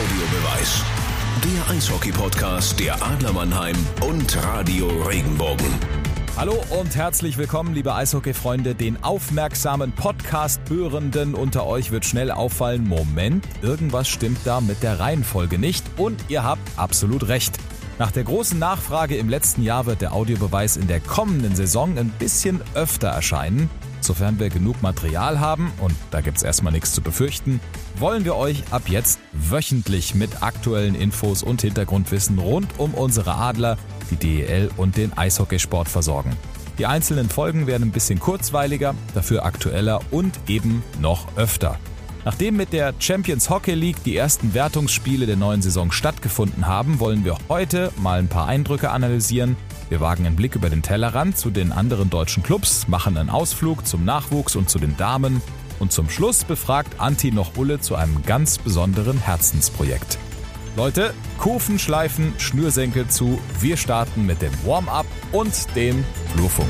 Audiobeweis. Der Eishockey-Podcast der Adler Mannheim und Radio Regenbogen. Hallo und herzlich willkommen, liebe Eishockey-Freunde. Den aufmerksamen Podcast-Hörenden unter euch wird schnell auffallen, Moment, irgendwas stimmt da mit der Reihenfolge nicht. Und ihr habt absolut recht. Nach der großen Nachfrage im letzten Jahr wird der Audiobeweis in der kommenden Saison ein bisschen öfter erscheinen. Sofern wir genug Material haben, und da gibt's erstmal nichts zu befürchten, wollen wir euch ab jetzt wöchentlich mit aktuellen Infos und Hintergrundwissen rund um unsere Adler, die DEL und den Eishockeysport versorgen. Die einzelnen Folgen werden ein bisschen kurzweiliger, dafür aktueller und eben noch öfter. Nachdem mit der Champions Hockey League die ersten Wertungsspiele der neuen Saison stattgefunden haben, wollen wir heute mal ein paar Eindrücke analysieren. Wir wagen einen Blick über den Tellerrand zu den anderen deutschen Clubs, machen einen Ausflug zum Nachwuchs und zu den Damen und zum Schluss befragt Anti noch Ulle zu einem ganz besonderen Herzensprojekt. Leute, Kufen schleifen, Schnürsenkel zu, wir starten mit dem Warm-up und dem Flurfunk.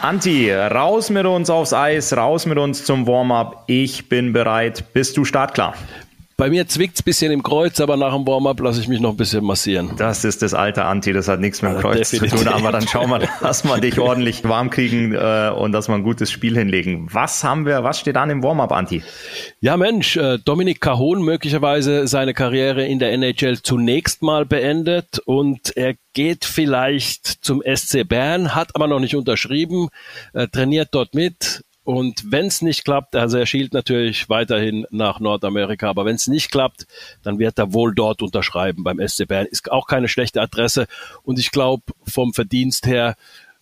Anti, raus mit uns aufs Eis, raus mit uns zum Warm-up. Ich bin bereit. Bist du startklar? Bei mir zwickt es ein bisschen im Kreuz, aber nach dem Warm-up lasse ich mich noch ein bisschen massieren. Das ist das alte Anti, das hat nichts mit dem Kreuz ja, zu tun, aber dann schauen wir, dass wir dich ordentlich warm kriegen äh, und dass wir ein gutes Spiel hinlegen. Was haben wir, was steht an im Warm-up, Anti? Ja Mensch, äh, Dominik Cajon möglicherweise seine Karriere in der NHL zunächst mal beendet und er geht vielleicht zum SC Bern, hat aber noch nicht unterschrieben, äh, trainiert dort mit, und wenn es nicht klappt, also er schielt natürlich weiterhin nach Nordamerika, aber wenn es nicht klappt, dann wird er wohl dort unterschreiben beim SC Bern. Ist auch keine schlechte Adresse. Und ich glaube, vom Verdienst her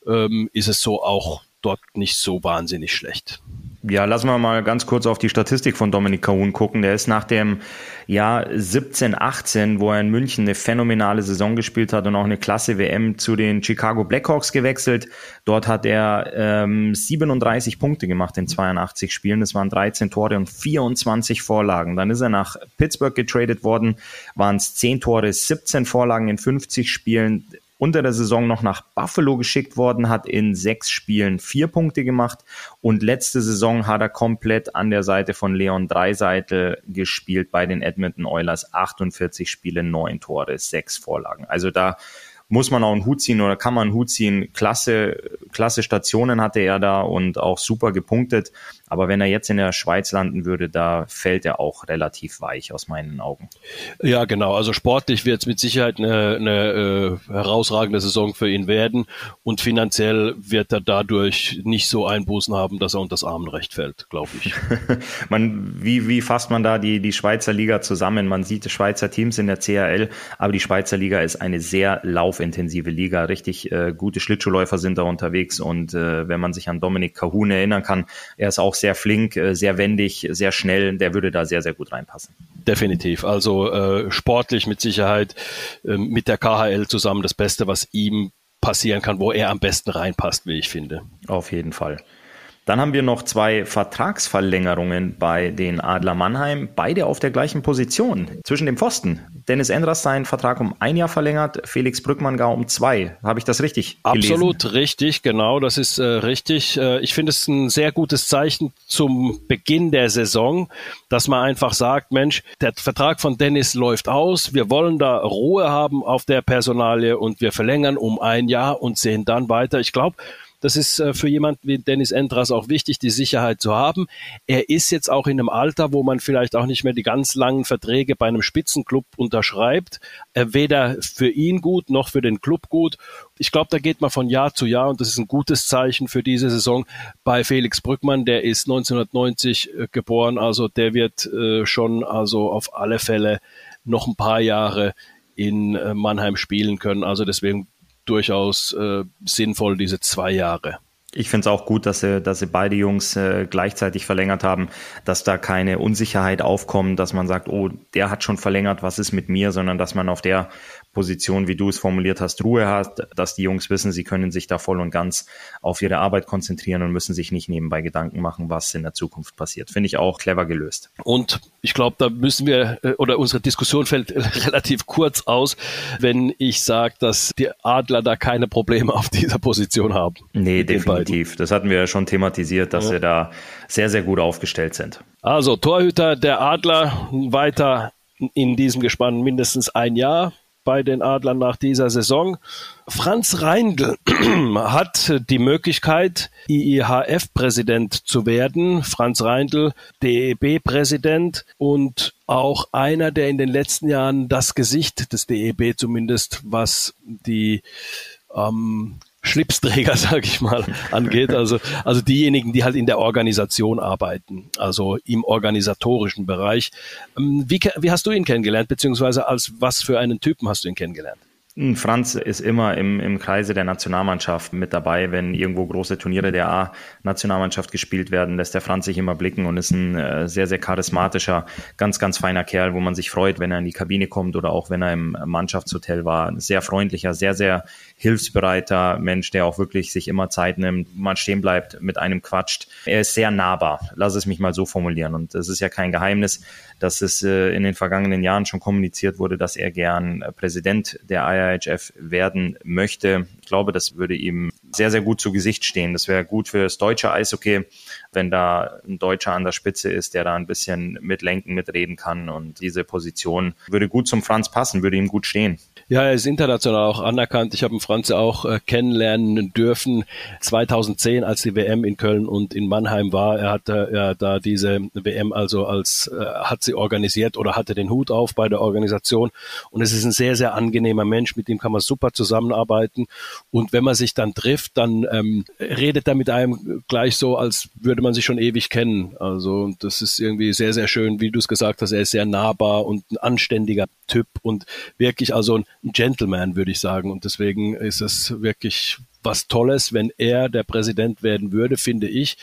ähm, ist es so auch dort nicht so wahnsinnig schlecht. Ja, lassen wir mal ganz kurz auf die Statistik von Dominik Kahun gucken. Der ist nach dem Jahr 17, 18, wo er in München eine phänomenale Saison gespielt hat und auch eine klasse WM zu den Chicago Blackhawks gewechselt. Dort hat er ähm, 37 Punkte gemacht in 82 Spielen. Das waren 13 Tore und 24 Vorlagen. Dann ist er nach Pittsburgh getradet worden, waren es 10 Tore, 17 Vorlagen in 50 Spielen unter der Saison noch nach Buffalo geschickt worden, hat in sechs Spielen vier Punkte gemacht und letzte Saison hat er komplett an der Seite von Leon Dreiseitel gespielt bei den Edmonton Oilers. 48 Spiele, neun Tore, sechs Vorlagen. Also da muss man auch einen Hut ziehen oder kann man einen Hut ziehen. Klasse, klasse Stationen hatte er da und auch super gepunktet. Aber wenn er jetzt in der Schweiz landen würde, da fällt er auch relativ weich aus meinen Augen. Ja, genau. Also sportlich wird es mit Sicherheit eine, eine äh, herausragende Saison für ihn werden. Und finanziell wird er dadurch nicht so Einbußen haben, dass er unter das Armenrecht fällt, glaube ich. man, wie, wie fasst man da die, die Schweizer Liga zusammen? Man sieht Schweizer Teams in der CHL, aber die Schweizer Liga ist eine sehr laufintensive Liga. Richtig äh, gute Schlittschuhläufer sind da unterwegs. Und äh, wenn man sich an Dominik Kahun erinnern kann, er ist auch sehr flink, äh, sehr wendig, sehr schnell. Der würde da sehr, sehr gut reinpassen. Definitiv. Also äh, sportlich mit Sicherheit äh, mit der KHL zusammen das Beste, was ihm passieren kann, wo er am besten reinpasst, wie ich finde. Auf jeden Fall. Dann haben wir noch zwei Vertragsverlängerungen bei den Adler Mannheim, beide auf der gleichen Position zwischen dem Pfosten. Dennis Endras seinen Vertrag um ein Jahr verlängert, Felix Brückmann gar um zwei. Habe ich das richtig gelesen? Absolut richtig, genau, das ist äh, richtig. Äh, ich finde es ein sehr gutes Zeichen zum Beginn der Saison, dass man einfach sagt, Mensch, der Vertrag von Dennis läuft aus, wir wollen da Ruhe haben auf der Personalie und wir verlängern um ein Jahr und sehen dann weiter. Ich glaube, das ist äh, für jemanden wie Dennis Endras auch wichtig, die Sicherheit zu haben. Er ist jetzt auch in einem Alter, wo man vielleicht auch nicht mehr die ganz langen Verträge bei einem Spitzenclub unterschreibt. Äh, weder für ihn gut noch für den Club gut. Ich glaube, da geht man von Jahr zu Jahr und das ist ein gutes Zeichen für diese Saison bei Felix Brückmann. Der ist 1990 äh, geboren, also der wird schon also auf alle Fälle noch ein paar Jahre in Mannheim spielen können. Also deswegen durchaus äh, sinnvoll, diese zwei Jahre. Ich finde es auch gut, dass sie, dass sie beide Jungs äh, gleichzeitig verlängert haben, dass da keine Unsicherheit aufkommt, dass man sagt, oh, der hat schon verlängert, was ist mit mir, sondern dass man auf der Position, wie du es formuliert hast, Ruhe hat, dass die Jungs wissen, sie können sich da voll und ganz auf ihre Arbeit konzentrieren und müssen sich nicht nebenbei Gedanken machen, was in der Zukunft passiert. Finde ich auch clever gelöst. Und ich glaube, da müssen wir, äh, oder unsere Diskussion fällt relativ kurz aus, wenn ich sage, dass die Adler da keine Probleme auf dieser Position haben. Nee, definitiv. Das hatten wir ja schon thematisiert, dass ja. sie da sehr, sehr gut aufgestellt sind. Also Torhüter der Adler weiter in diesem Gespann mindestens ein Jahr bei den Adlern nach dieser Saison. Franz Reindl hat die Möglichkeit, IIHF-Präsident zu werden. Franz Reindl, DEB-Präsident und auch einer, der in den letzten Jahren das Gesicht des DEB zumindest, was die ähm, Schlipsträger, sage ich mal, angeht. Also, also diejenigen, die halt in der Organisation arbeiten, also im organisatorischen Bereich. Ähm, wie, wie hast du ihn kennengelernt, beziehungsweise als was für einen Typen hast du ihn kennengelernt? Franz ist immer im, im Kreise der Nationalmannschaft mit dabei, wenn irgendwo große Turniere der A-Nationalmannschaft gespielt werden, lässt der Franz sich immer blicken und ist ein äh, sehr, sehr charismatischer, ganz, ganz feiner Kerl, wo man sich freut, wenn er in die Kabine kommt oder auch wenn er im Mannschaftshotel war. Sehr freundlicher, sehr, sehr hilfsbereiter Mensch, der auch wirklich sich immer Zeit nimmt, mal stehen bleibt, mit einem quatscht. Er ist sehr nahbar, lass es mich mal so formulieren. Und es ist ja kein Geheimnis, dass es äh, in den vergangenen Jahren schon kommuniziert wurde, dass er gern äh, Präsident der IIHF werden möchte. Ich glaube, das würde ihm sehr, sehr gut zu Gesicht stehen. Das wäre gut für das deutsche Eishockey, wenn da ein Deutscher an der Spitze ist, der da ein bisschen mitlenken, mitreden kann. Und diese Position würde gut zum Franz passen, würde ihm gut stehen. Ja, er ist international auch anerkannt. Ich habe ihn Franz auch äh, kennenlernen dürfen 2010, als die WM in Köln und in Mannheim war. Er hatte ja da diese WM also als äh, hat sie organisiert oder hatte den Hut auf bei der Organisation. Und es ist ein sehr sehr angenehmer Mensch. Mit dem kann man super zusammenarbeiten. Und wenn man sich dann trifft, dann ähm, redet er mit einem gleich so, als würde man sich schon ewig kennen. Also das ist irgendwie sehr sehr schön, wie du es gesagt hast. Er ist sehr nahbar und ein anständiger Typ und wirklich also ein Gentleman, würde ich sagen. Und deswegen ist es wirklich was Tolles, wenn er der Präsident werden würde, finde ich,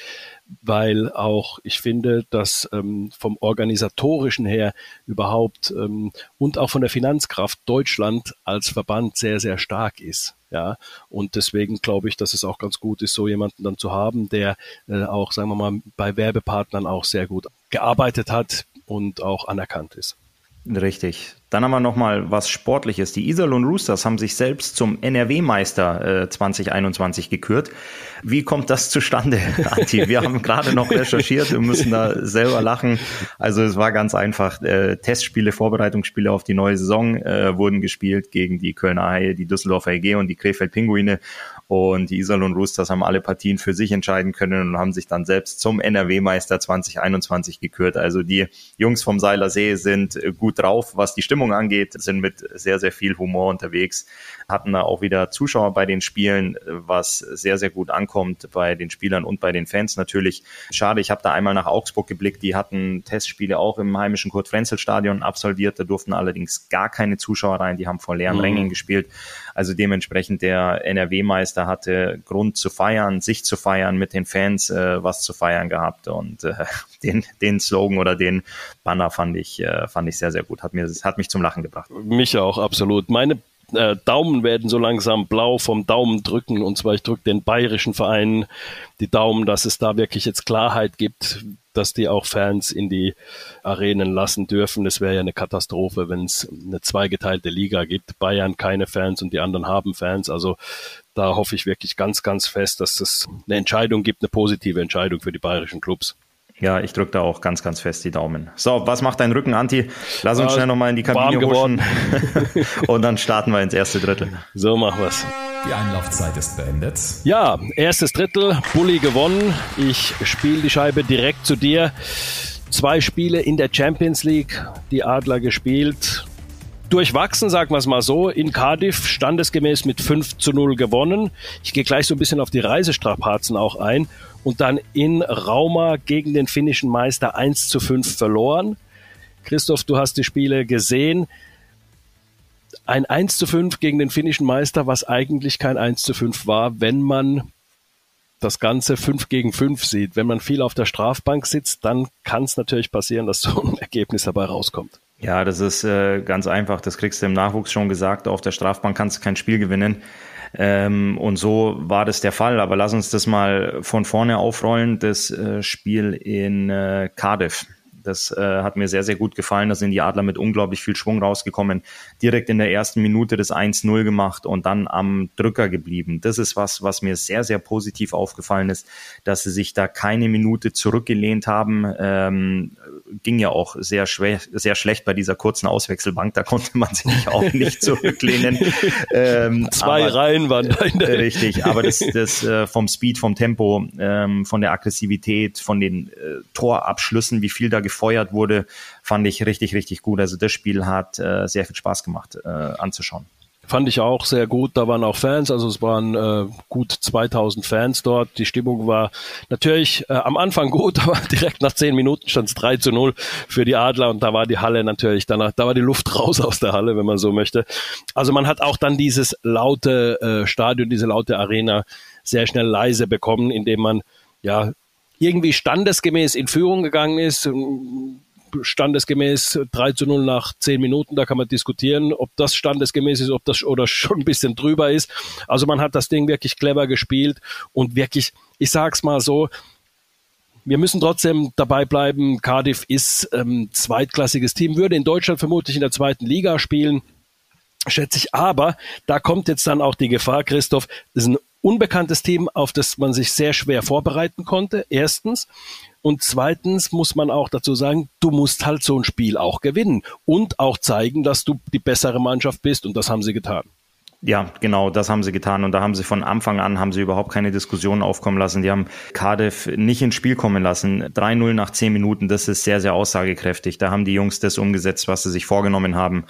weil auch ich finde, dass ähm, vom organisatorischen her überhaupt ähm, und auch von der Finanzkraft Deutschland als Verband sehr, sehr stark ist. Ja, und deswegen glaube ich, dass es auch ganz gut ist, so jemanden dann zu haben, der äh, auch, sagen wir mal, bei Werbepartnern auch sehr gut gearbeitet hat und auch anerkannt ist. Richtig. Dann haben wir nochmal was Sportliches. Die Iserlohn Roosters haben sich selbst zum NRW-Meister äh, 2021 gekürt. Wie kommt das zustande, Anti? Wir haben gerade noch recherchiert und müssen da selber lachen. Also es war ganz einfach. Äh, Testspiele, Vorbereitungsspiele auf die neue Saison äh, wurden gespielt gegen die Kölner Haie, die Düsseldorfer EG und die Krefeld Pinguine. Und die Iserlohn Roosters haben alle Partien für sich entscheiden können und haben sich dann selbst zum NRW-Meister 2021 gekürt. Also die Jungs vom Seiler See sind gut drauf, was die Stimmung angeht, sind mit sehr, sehr viel Humor unterwegs, hatten da auch wieder Zuschauer bei den Spielen, was sehr, sehr gut ankommt bei den Spielern und bei den Fans natürlich. Schade, ich habe da einmal nach Augsburg geblickt, die hatten Testspiele auch im heimischen Kurt-Frenzel-Stadion absolviert, da durften allerdings gar keine Zuschauer rein, die haben vor leeren mhm. Rängen gespielt. Also dementsprechend der NRW-Meister hatte Grund zu feiern, sich zu feiern, mit den Fans äh, was zu feiern gehabt und äh, den, den Slogan oder den Banner fand ich, äh, fand ich sehr, sehr gut. Hat mir, hat mich zum Lachen gebracht. Mich auch, absolut. Meine äh, Daumen werden so langsam blau vom Daumen drücken. Und zwar, ich drücke den bayerischen Vereinen die Daumen, dass es da wirklich jetzt Klarheit gibt, dass die auch Fans in die Arenen lassen dürfen. Es wäre ja eine Katastrophe, wenn es eine zweigeteilte Liga gibt. Bayern keine Fans und die anderen haben Fans. Also da hoffe ich wirklich ganz, ganz fest, dass es eine Entscheidung gibt, eine positive Entscheidung für die bayerischen Clubs. Ja, ich drücke da auch ganz, ganz fest die Daumen. So, was macht dein Rücken, Anti? Lass uns schnell nochmal in die Kabine huschen. Und dann starten wir ins erste Drittel. So machen wir's. Die Einlaufzeit ist beendet. Ja, erstes Drittel, Bulli gewonnen. Ich spiele die Scheibe direkt zu dir. Zwei Spiele in der Champions League, die Adler gespielt. Durchwachsen, sagen wir es mal so. In Cardiff standesgemäß mit 5 zu 0 gewonnen. Ich gehe gleich so ein bisschen auf die Reisestrapazen auch ein und dann in Rauma gegen den finnischen Meister 1 zu 5 verloren. Christoph, du hast die Spiele gesehen. Ein 1 zu 5 gegen den finnischen Meister, was eigentlich kein 1 zu 5 war, wenn man das Ganze 5 gegen 5 sieht. Wenn man viel auf der Strafbank sitzt, dann kann es natürlich passieren, dass so ein Ergebnis dabei rauskommt. Ja, das ist äh, ganz einfach. Das kriegst du im Nachwuchs schon gesagt. Auf der Strafbank kannst du kein Spiel gewinnen. Ähm, und so war das der Fall. Aber lass uns das mal von vorne aufrollen. Das äh, Spiel in äh, Cardiff. Das äh, hat mir sehr, sehr gut gefallen. Da sind die Adler mit unglaublich viel Schwung rausgekommen. Direkt in der ersten Minute das 1-0 gemacht und dann am Drücker geblieben. Das ist was, was mir sehr, sehr positiv aufgefallen ist, dass sie sich da keine Minute zurückgelehnt haben. Ähm, ging ja auch sehr, schwer, sehr schlecht bei dieser kurzen Auswechselbank. Da konnte man sich auch nicht zurücklehnen. Ähm, Zwei aber, Reihen waren da in der Richtig, aber das, das äh, vom Speed, vom Tempo, ähm, von der Aggressivität, von den äh, Torabschlüssen, wie viel da gefeuert wurde, fand ich richtig, richtig gut. Also das Spiel hat äh, sehr viel Spaß gemacht äh, anzuschauen. Fand ich auch sehr gut. Da waren auch Fans, also es waren äh, gut 2000 Fans dort. Die Stimmung war natürlich äh, am Anfang gut, aber direkt nach zehn Minuten stand es 3 zu 0 für die Adler und da war die Halle natürlich danach, da war die Luft raus aus der Halle, wenn man so möchte. Also man hat auch dann dieses laute äh, Stadion, diese laute Arena sehr schnell leise bekommen, indem man ja irgendwie standesgemäß in Führung gegangen ist standesgemäß 3 zu 0 nach 10 Minuten. Da kann man diskutieren, ob das standesgemäß ist, ob das oder schon ein bisschen drüber ist. Also man hat das Ding wirklich clever gespielt und wirklich, ich sag's mal so, wir müssen trotzdem dabei bleiben. Cardiff ist ähm, zweitklassiges Team, würde in Deutschland vermutlich in der zweiten Liga spielen, schätze ich. Aber da kommt jetzt dann auch die Gefahr, Christoph, das ist ein unbekanntes Team, auf das man sich sehr schwer vorbereiten konnte. Erstens. Und zweitens muss man auch dazu sagen, du musst halt so ein Spiel auch gewinnen und auch zeigen, dass du die bessere Mannschaft bist. Und das haben sie getan. Ja, genau, das haben sie getan. Und da haben sie von Anfang an, haben sie überhaupt keine Diskussionen aufkommen lassen. Die haben Cardiff nicht ins Spiel kommen lassen. 3-0 nach 10 Minuten, das ist sehr, sehr aussagekräftig. Da haben die Jungs das umgesetzt, was sie sich vorgenommen haben.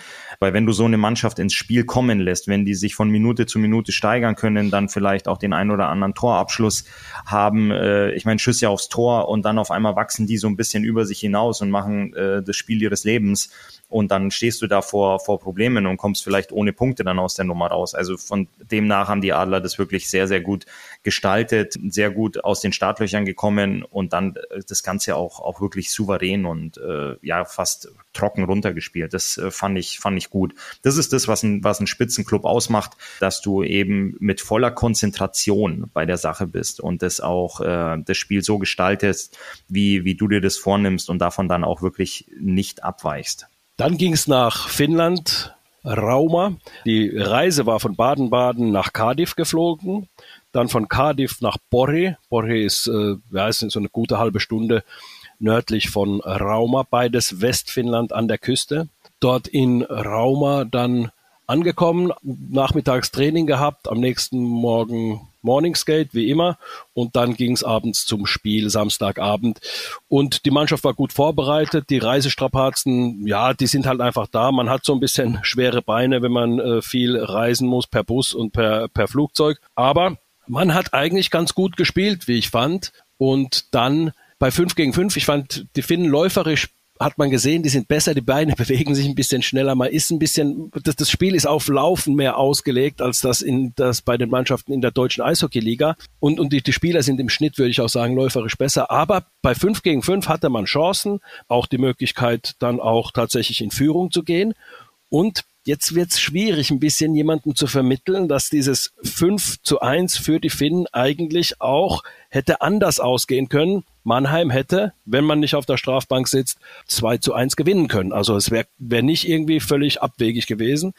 Weil wenn du so eine Mannschaft ins Spiel kommen lässt, wenn die sich von Minute zu Minute steigern können, dann vielleicht auch den ein oder anderen Torabschluss haben, äh, ich meine, Schüsse aufs Tor und dann auf einmal wachsen die so ein bisschen über sich hinaus und machen äh, das Spiel ihres Lebens und dann stehst du da vor, vor Problemen und kommst vielleicht ohne Punkte dann aus der Nummer raus. Also von demnach haben die Adler das wirklich sehr, sehr gut gestaltet, sehr gut aus den Startlöchern gekommen und dann äh, das Ganze auch, auch wirklich souverän und äh, ja fast trocken runtergespielt. Das äh, fand ich, fand ich gut. Das ist das, was ein, was ein Spitzenclub ausmacht, dass du eben mit voller Konzentration bei der Sache bist und das auch äh, das Spiel so gestaltest, wie, wie du dir das vornimmst und davon dann auch wirklich nicht abweichst. Dann ging es nach Finnland, Rauma. Die Reise war von Baden-Baden nach Cardiff geflogen, dann von Cardiff nach Borre. Borre ist, äh, ja, ist so eine gute halbe Stunde nördlich von Rauma, beides Westfinnland an der Küste. Dort in Rauma dann angekommen, nachmittags Training gehabt, am nächsten Morgen Morningsgate, wie immer. Und dann ging es abends zum Spiel, Samstagabend. Und die Mannschaft war gut vorbereitet. Die Reisestrapazen, ja, die sind halt einfach da. Man hat so ein bisschen schwere Beine, wenn man äh, viel reisen muss per Bus und per, per Flugzeug. Aber man hat eigentlich ganz gut gespielt, wie ich fand. Und dann bei 5 gegen 5, ich fand die Finnen läuferisch hat man gesehen, die sind besser, die Beine bewegen sich ein bisschen schneller. Man ist ein bisschen, das, das Spiel ist auf Laufen mehr ausgelegt, als das in das bei den Mannschaften in der deutschen Eishockeyliga. Und, und die, die Spieler sind im Schnitt, würde ich auch sagen, läuferisch besser. Aber bei 5 gegen 5 hatte man Chancen, auch die Möglichkeit, dann auch tatsächlich in Führung zu gehen. Und Jetzt wird es schwierig, ein bisschen jemandem zu vermitteln, dass dieses 5 zu 1 für die Finnen eigentlich auch hätte anders ausgehen können. Mannheim hätte, wenn man nicht auf der Strafbank sitzt, 2 zu 1 gewinnen können. Also es wäre wär nicht irgendwie völlig abwegig gewesen.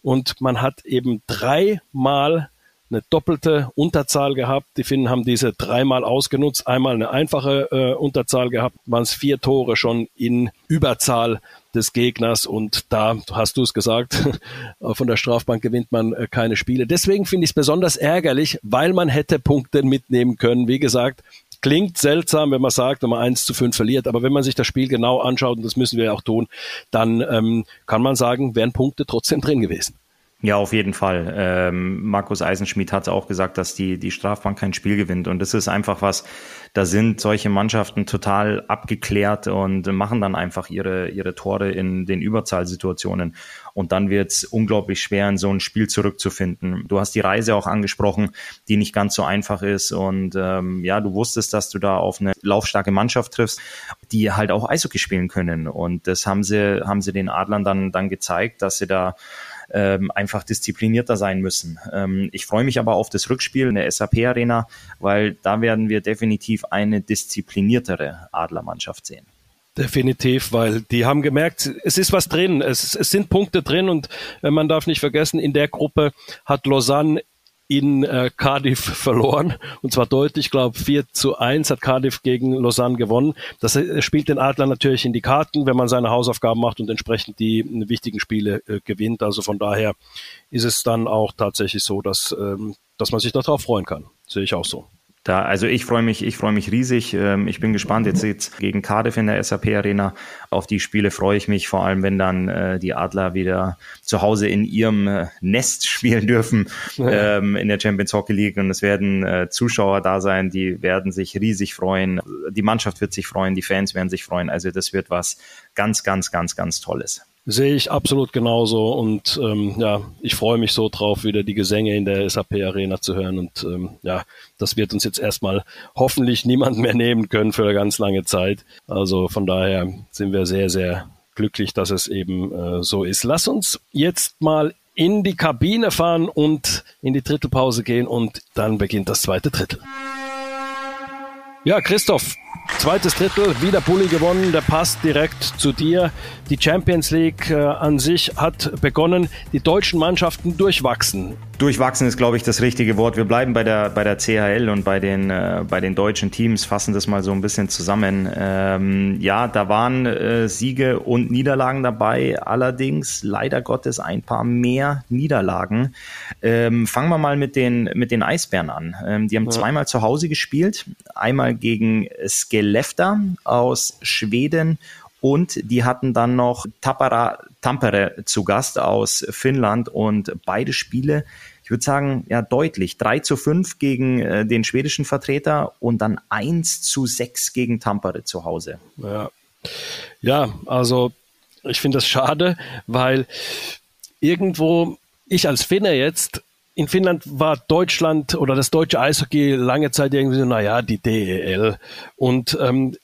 Und man hat eben dreimal eine doppelte Unterzahl gehabt. Die Finnen haben diese dreimal ausgenutzt. Einmal eine einfache äh, Unterzahl gehabt, waren es vier Tore schon in Überzahl des Gegners und da hast du es gesagt, von der Strafbank gewinnt man äh, keine Spiele. Deswegen finde ich es besonders ärgerlich, weil man hätte Punkte mitnehmen können. Wie gesagt, klingt seltsam, wenn man sagt, wenn man 1 zu 5 verliert, aber wenn man sich das Spiel genau anschaut, und das müssen wir ja auch tun, dann ähm, kann man sagen, wären Punkte trotzdem drin gewesen. Ja, auf jeden Fall. Ähm, Markus Eisenschmidt hat auch gesagt, dass die, die Strafbank kein Spiel gewinnt. Und das ist einfach was, da sind solche Mannschaften total abgeklärt und machen dann einfach ihre, ihre Tore in den Überzahlsituationen. Und dann wird es unglaublich schwer, in so ein Spiel zurückzufinden. Du hast die Reise auch angesprochen, die nicht ganz so einfach ist. Und ähm, ja, du wusstest, dass du da auf eine laufstarke Mannschaft triffst, die halt auch Eishockey spielen können. Und das haben sie, haben sie den Adlern dann, dann gezeigt, dass sie da ähm, einfach disziplinierter sein müssen. Ähm, ich freue mich aber auf das Rückspiel in der SAP Arena, weil da werden wir definitiv eine diszipliniertere Adlermannschaft sehen. Definitiv, weil die haben gemerkt, es ist was drin, es, es sind Punkte drin und äh, man darf nicht vergessen, in der Gruppe hat Lausanne in äh, Cardiff verloren. Und zwar deutlich, ich glaube 4 zu 1 hat Cardiff gegen Lausanne gewonnen. Das äh, spielt den Adler natürlich in die Karten, wenn man seine Hausaufgaben macht und entsprechend die äh, wichtigen Spiele äh, gewinnt. Also von daher ist es dann auch tatsächlich so, dass, ähm, dass man sich darauf freuen kann. Sehe ich auch so. Da, also ich freue mich, ich freue mich riesig. Ähm, ich bin gespannt. Jetzt jetzt gegen Cardiff in der SAP Arena. Auf die Spiele freue ich mich, vor allem wenn dann äh, die Adler wieder zu Hause in ihrem äh, Nest spielen dürfen ja. ähm, in der Champions Hockey League. Und es werden äh, Zuschauer da sein, die werden sich riesig freuen. Die Mannschaft wird sich freuen, die Fans werden sich freuen. Also das wird was ganz, ganz, ganz, ganz Tolles. Sehe ich absolut genauso und ähm, ja, ich freue mich so drauf, wieder die Gesänge in der SAP Arena zu hören und ähm, ja, das wird uns jetzt erstmal hoffentlich niemand mehr nehmen können für eine ganz lange Zeit. Also von daher sind wir sehr, sehr glücklich, dass es eben äh, so ist. Lass uns jetzt mal in die Kabine fahren und in die Drittelpause gehen und dann beginnt das zweite Drittel. Ja, Christoph, Zweites Drittel, wieder Bulli gewonnen, der passt direkt zu dir. Die Champions League äh, an sich hat begonnen, die deutschen Mannschaften durchwachsen. Durchwachsen ist, glaube ich, das richtige Wort. Wir bleiben bei der, bei der CHL und bei den, äh, bei den deutschen Teams, fassen das mal so ein bisschen zusammen. Ähm, ja, da waren äh, Siege und Niederlagen dabei, allerdings leider Gottes ein paar mehr Niederlagen. Ähm, fangen wir mal mit den, mit den Eisbären an. Ähm, die haben ja. zweimal zu Hause gespielt, einmal gegen Skellefteå aus Schweden und die hatten dann noch Tappara Tampere zu Gast aus Finnland und beide Spiele, ich würde sagen, ja deutlich. 3 zu 5 gegen äh, den schwedischen Vertreter und dann 1 zu 6 gegen Tampere zu Hause. Ja, ja also ich finde das schade, weil irgendwo ich als Finne jetzt in Finnland war Deutschland oder das deutsche Eishockey lange Zeit irgendwie so, naja, die DEL. Und ähm,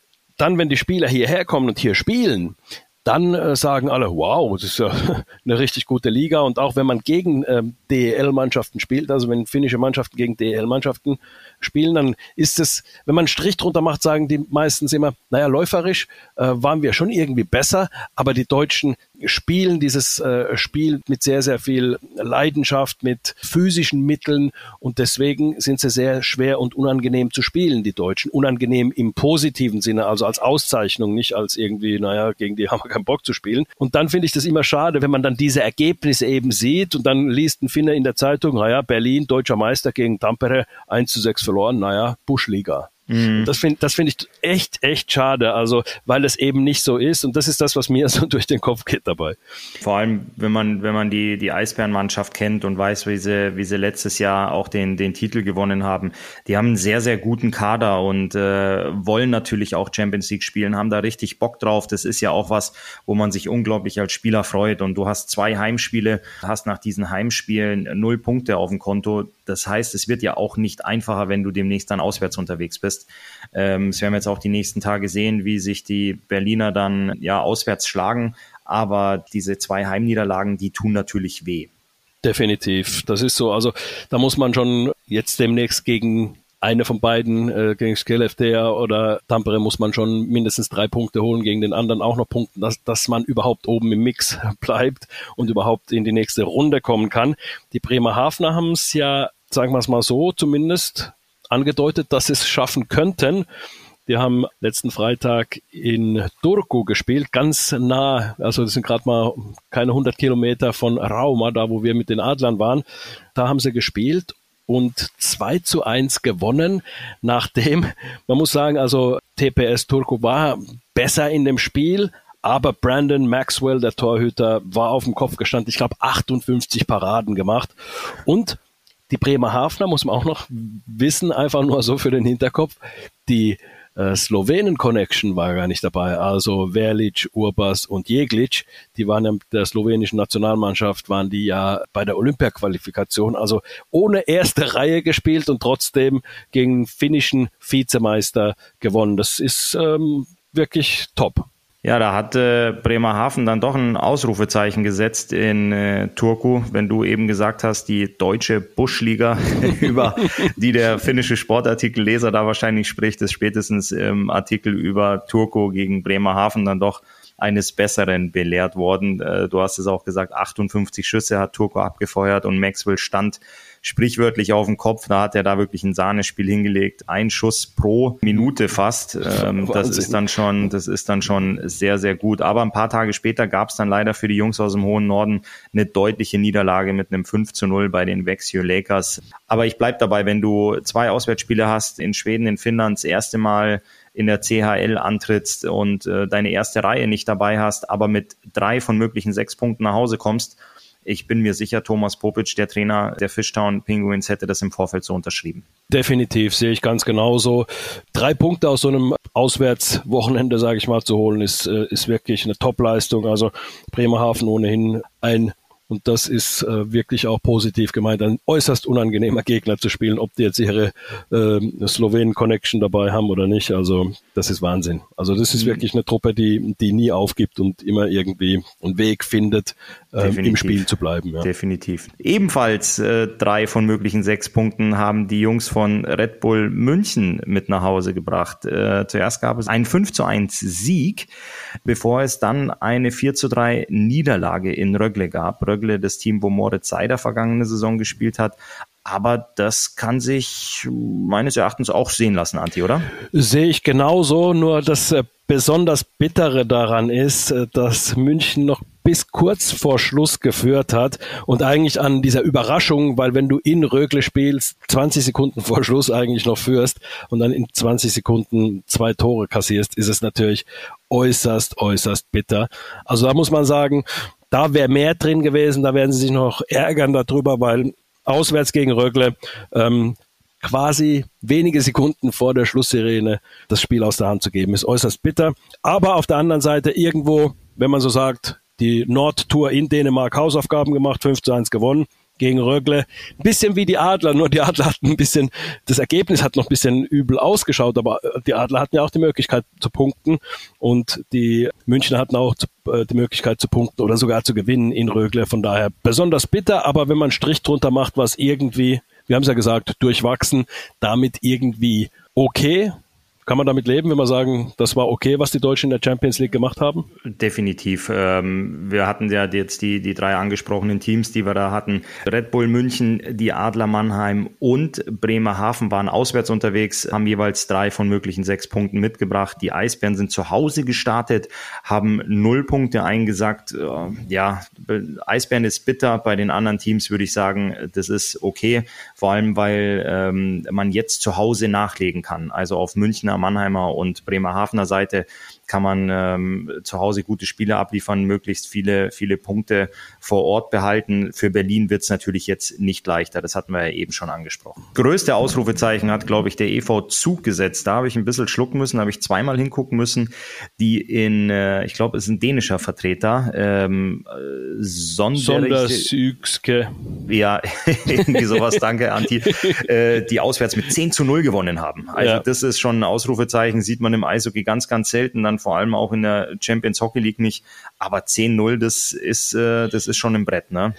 dann, wenn die Spieler hierher kommen und hier spielen, dann äh, sagen alle, wow, das ist ja eine richtig gute Liga. Und auch wenn man gegen ähm, DEL-Mannschaften spielt, also wenn finnische Mannschaften gegen DEL-Mannschaften spielen, dann ist es, wenn man einen Strich drunter macht, sagen die meistens immer, naja, läuferisch äh, waren wir schon irgendwie besser, aber die Deutschen spielen dieses äh, Spiel mit sehr, sehr viel Leidenschaft, mit physischen Mitteln und deswegen sind sie sehr schwer und unangenehm zu spielen, die Deutschen. Unangenehm im positiven Sinne, also als Auszeichnung, nicht als irgendwie, naja, gegen die haben keinen Bock zu spielen. Und dann finde ich das immer schade, wenn man dann diese Ergebnisse eben sieht und dann liest ein Finner in der Zeitung, naja, Berlin, deutscher Meister gegen Tampere, 1 zu 6 verloren, naja, Buschliga. Mhm. Das finde das finde ich echt, echt schade, also weil es eben nicht so ist und das ist das, was mir so durch den Kopf geht dabei. Vor allem, wenn man, wenn man die, die Eisbärenmannschaft kennt und weiß, wie sie, wie sie letztes Jahr auch den, den Titel gewonnen haben, die haben einen sehr, sehr guten Kader und äh, wollen natürlich auch Champions League spielen, haben da richtig Bock drauf. Das ist ja auch was, wo man sich unglaublich als Spieler freut und du hast zwei Heimspiele, hast nach diesen Heimspielen null Punkte auf dem Konto. Das heißt, es wird ja auch nicht einfacher, wenn du demnächst dann auswärts unterwegs bist ist. Ähm, es werden wir jetzt auch die nächsten Tage sehen, wie sich die Berliner dann ja auswärts schlagen. Aber diese zwei Heimniederlagen, die tun natürlich weh. Definitiv. Das ist so. Also da muss man schon jetzt demnächst gegen eine von beiden, äh, gegen Skellefteå oder Tampere, muss man schon mindestens drei Punkte holen, gegen den anderen auch noch Punkte, dass, dass man überhaupt oben im Mix bleibt und überhaupt in die nächste Runde kommen kann. Die Bremerhavener haben es ja, sagen wir es mal so, zumindest angedeutet, dass sie es schaffen könnten. Die haben letzten Freitag in Turku gespielt, ganz nah, also das sind gerade mal keine 100 Kilometer von Rauma, da wo wir mit den Adlern waren. Da haben sie gespielt und 2 zu 1 gewonnen, nachdem, man muss sagen, also TPS Turku war besser in dem Spiel, Aber Brandon Maxwell, der Torhüter, war auf dem Kopf gestanden. Ich glaube, 58 Paraden gemacht. Und die Bremerhavener muss man auch noch wissen, einfach nur so für den Hinterkopf. Die äh, Slowenen-Connection war gar nicht dabei. Also Verlic, Urbas und Jeglic, die waren ja mit der slowenischen Nationalmannschaft, waren die ja bei der Olympia-Qualifikation, also ohne erste Reihe gespielt und trotzdem gegen finnischen Vizemeister gewonnen. Das ist ähm, wirklich top. Ja, da hat äh, Bremerhaven dann doch ein Ausrufezeichen gesetzt in äh, Turku, wenn du eben gesagt hast, die deutsche Buschliga, über die der finnische Sportartikelleser da wahrscheinlich spricht, ist spätestens im Artikel über Turku gegen Bremerhaven dann doch eines Besseren belehrt worden. Äh, du hast es auch gesagt, 58 Schüsse hat Turku abgefeuert und Maxwell stand sprichwörtlich auf dem Kopf. Da hat er da wirklich ein Sahnespiel hingelegt. Ein Schuss pro Minute fast. Ähm, das ist dann schon, das ist dann schon sehr, sehr gut. Aber ein paar Tage später gab es dann leider für die Jungs aus dem hohen Norden eine deutliche Niederlage mit einem 5 zu 0 bei den Vexio Lakers. Aber ich bleib dabei, wenn du zwei Auswärtsspiele hast, in Schweden, in Finnland, das erste Mal in der CHL antrittst und äh, deine erste Reihe nicht dabei hast, aber mit drei von möglichen sechs Punkten nach Hause kommst, ich bin mir sicher, Thomas Popic, der Trainer der Fishtown Penguins, hätte das im Vorfeld so unterschrieben. Definitiv, sehe ich ganz genauso. Drei Punkte aus so einem Auswärtswochenende, sage ich mal, zu holen, ist, äh, ist wirklich eine Top-Leistung. Also Bremerhaven ohnehin ein und das ist äh, wirklich auch positiv gemeint, ein äußerst unangenehmer Gegner zu spielen, ob die jetzt ihre äh, Slowenen-Connection dabei haben oder nicht. Also das ist Wahnsinn. Also das ist mhm. wirklich eine Truppe, die, die nie aufgibt und immer irgendwie einen Weg findet, äh, im Spiel zu bleiben. Ja. Definitiv. Ebenfalls äh, drei von möglichen sechs Punkten haben die Jungs von Red Bull München mit nach Hause gebracht. Äh, zuerst gab es einen 5 zu 1 Sieg, bevor es dann eine 4 zu 3 Niederlage in Rögle gab. Rögle das Team, wo Moritz Seider vergangene Saison gespielt hat. Aber das kann sich meines Erachtens auch sehen lassen, Anti, oder? Sehe ich genauso, nur das äh, besonders Bittere daran ist, äh, dass München noch bis kurz vor Schluss geführt hat und eigentlich an dieser Überraschung, weil wenn du in Rögle spielst, 20 Sekunden vor Schluss eigentlich noch führst und dann in 20 Sekunden zwei Tore kassierst, ist es natürlich äußerst, äußerst bitter. Also da muss man sagen, da wäre mehr drin gewesen, da werden sie sich noch ärgern darüber, weil auswärts gegen Rögle ähm, quasi wenige Sekunden vor der Schlusssirene das Spiel aus der Hand zu geben, ist äußerst bitter. Aber auf der anderen Seite irgendwo, wenn man so sagt, die Nordtour in Dänemark Hausaufgaben gemacht, 5 zu 1 gewonnen gegen Rögle. Ein bisschen wie die Adler, nur die Adler hatten ein bisschen, das Ergebnis hat noch ein bisschen übel ausgeschaut, aber die Adler hatten ja auch die Möglichkeit zu punkten und die Münchner hatten auch äh, die Möglichkeit zu punkten oder sogar zu gewinnen in Rögle. Von daher besonders bitter, aber wenn man einen Strich drunter macht, was irgendwie, wir haben es ja gesagt, durchwachsen, damit irgendwie okay. Kann man damit leben, wenn wir sagen, das war okay, was die Deutschen in der Champions League gemacht haben? Definitiv. Ähm, wir hatten ja jetzt die, die drei angesprochenen Teams, die wir da hatten. Red Bull München, die Adler Mannheim und Bremerhaven waren auswärts unterwegs, haben jeweils drei von möglichen sechs Punkten mitgebracht. Die Eisbären sind zu Hause gestartet, haben null Punkte eingesackt. Äh, ja, Eisbären ist bitter. Bei den anderen Teams würde ich sagen, das ist okay. Vor allem, weil ähm, man jetzt zu Hause nachlegen kann. Also auf Münchner Mannheimer und Bremerhavener Seite kann man ähm, zu Hause gute Spiele abliefern, möglichst viele, viele Punkte vor Ort behalten. Für Berlin wird es natürlich jetzt nicht leichter, das hatten wir ja eben schon angesprochen. Größte Ausrufezeichen hat, glaube ich, der EV Zug gesetzt. Da habe ich ein bisschen schlucken müssen, habe ich zweimal hingucken müssen, die in, äh, ich glaube, es ist ein dänischer Vertreter, ähm, Sondersügske. Ja, irgendwie sowas, danke, Anti, äh, die auswärts mit 10 zu 0 gewonnen haben. Also ja. das ist schon ein Ausrufezeichen, sieht man im Eishockey ganz, ganz selten. Dann vor allem auch in der Champions Hockey League nicht. Aber 10-0, das ist, äh, das ist schon ein Brett, ne?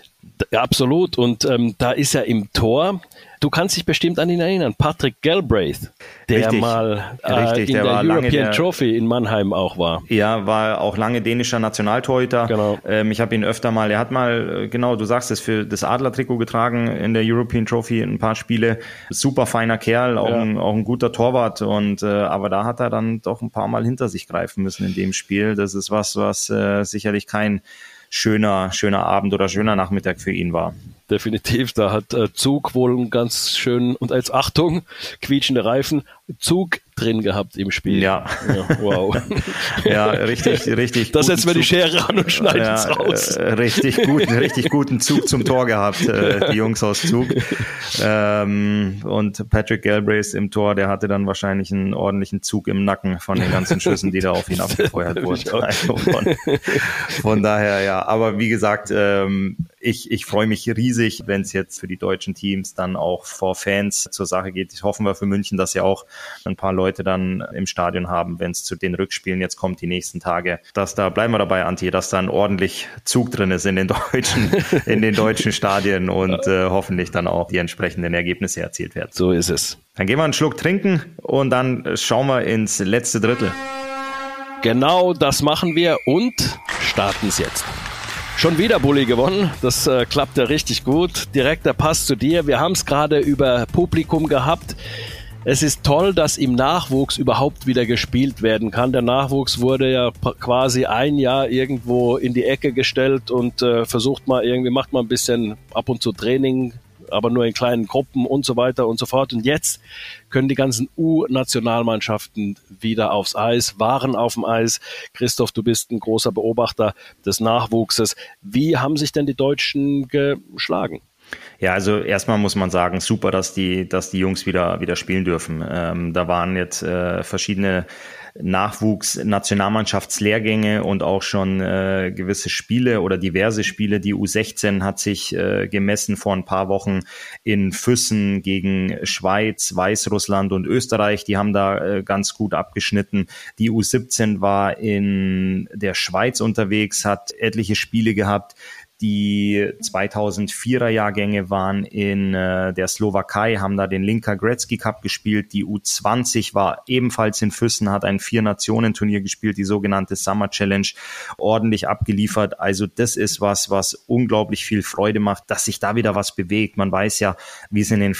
Ja, absolut. Und ähm, da ist er im Tor Du kannst dich bestimmt an ihn erinnern, Patrick Galbraith, der richtig, mal äh, richtig, in der, der European der, Trophy in Mannheim auch war. Ja, war auch lange dänischer Nationaltorhüter. Genau. Ähm, ich habe ihn öfter mal, er hat mal, äh, genau, du sagst es, für das Adler-Trikot getragen in der European Trophy ein paar Spiele. Super feiner Kerl, auch, ja. ein, auch ein guter Torwart. Und äh, aber da hat er dann doch ein paar Mal hinter sich greifen müssen in dem Spiel. Das ist was, was äh, sicherlich kein schöner, schöner Abend oder schöner Nachmittag für ihn war definitiv. Da hat äh, Zug wohl ganz schön, und als Achtung, quietschende Reifen. Zug drin gehabt im Spiel. Ja. ja wow. ja, richtig, richtig. Da setzen wir die Schere an und schneiden ja, es raus. Äh, richtig gut, richtig guten Zug zum Tor gehabt, äh, die Jungs aus Zug. Ähm, und Patrick Galbraith im Tor, der hatte dann wahrscheinlich einen ordentlichen Zug im Nacken von den ganzen Schüssen, die da auf ihn abgefeuert wurden. Also von, von, daher, ja. Aber wie gesagt, ähm, ich, ich freue mich riesig, wenn es jetzt für die deutschen Teams dann auch vor Fans zur Sache geht. Ich hoffen wir für München, dass sie auch ein paar Leute dann im Stadion haben, wenn es zu den Rückspielen jetzt kommt, die nächsten Tage. Dass da, bleiben wir dabei, Anti, dass da ein ordentlich Zug drin ist in den deutschen, in den deutschen Stadien und äh, hoffentlich dann auch die entsprechenden Ergebnisse erzielt werden. So ist es. Dann gehen wir einen Schluck trinken und dann schauen wir ins letzte Drittel. Genau das machen wir und starten es jetzt. Schon wieder Bulli gewonnen. Das äh, klappt ja richtig gut. Direkter Pass zu dir. Wir haben es gerade über Publikum gehabt. Es ist toll, dass im Nachwuchs überhaupt wieder gespielt werden kann. Der Nachwuchs wurde ja quasi ein Jahr irgendwo in die Ecke gestellt und äh, versucht mal irgendwie, macht mal ein bisschen ab und zu Training, aber nur in kleinen Gruppen und so weiter und so fort. Und jetzt können die ganzen U-Nationalmannschaften wieder aufs Eis, waren auf dem Eis. Christoph, du bist ein großer Beobachter des Nachwuchses. Wie haben sich denn die Deutschen geschlagen? Ja, also erstmal muss man sagen, super, dass die, dass die Jungs wieder, wieder spielen dürfen. Ähm, da waren jetzt äh, verschiedene Nachwuchs-Nationalmannschaftslehrgänge und auch schon äh, gewisse Spiele oder diverse Spiele. Die U16 hat sich äh, gemessen vor ein paar Wochen in Füssen gegen Schweiz, Weißrussland und Österreich. Die haben da äh, ganz gut abgeschnitten. Die U17 war in der Schweiz unterwegs, hat etliche Spiele gehabt. Die 2004er Jahrgänge waren in äh, der Slowakei, haben da den Linker Gretzky Cup gespielt. Die U20 war ebenfalls in Füssen, hat ein Vier-Nationen-Turnier gespielt, die sogenannte Summer Challenge, ordentlich abgeliefert. Also das ist was, was unglaublich viel Freude macht, dass sich da wieder was bewegt. Man weiß ja, wie es in, den,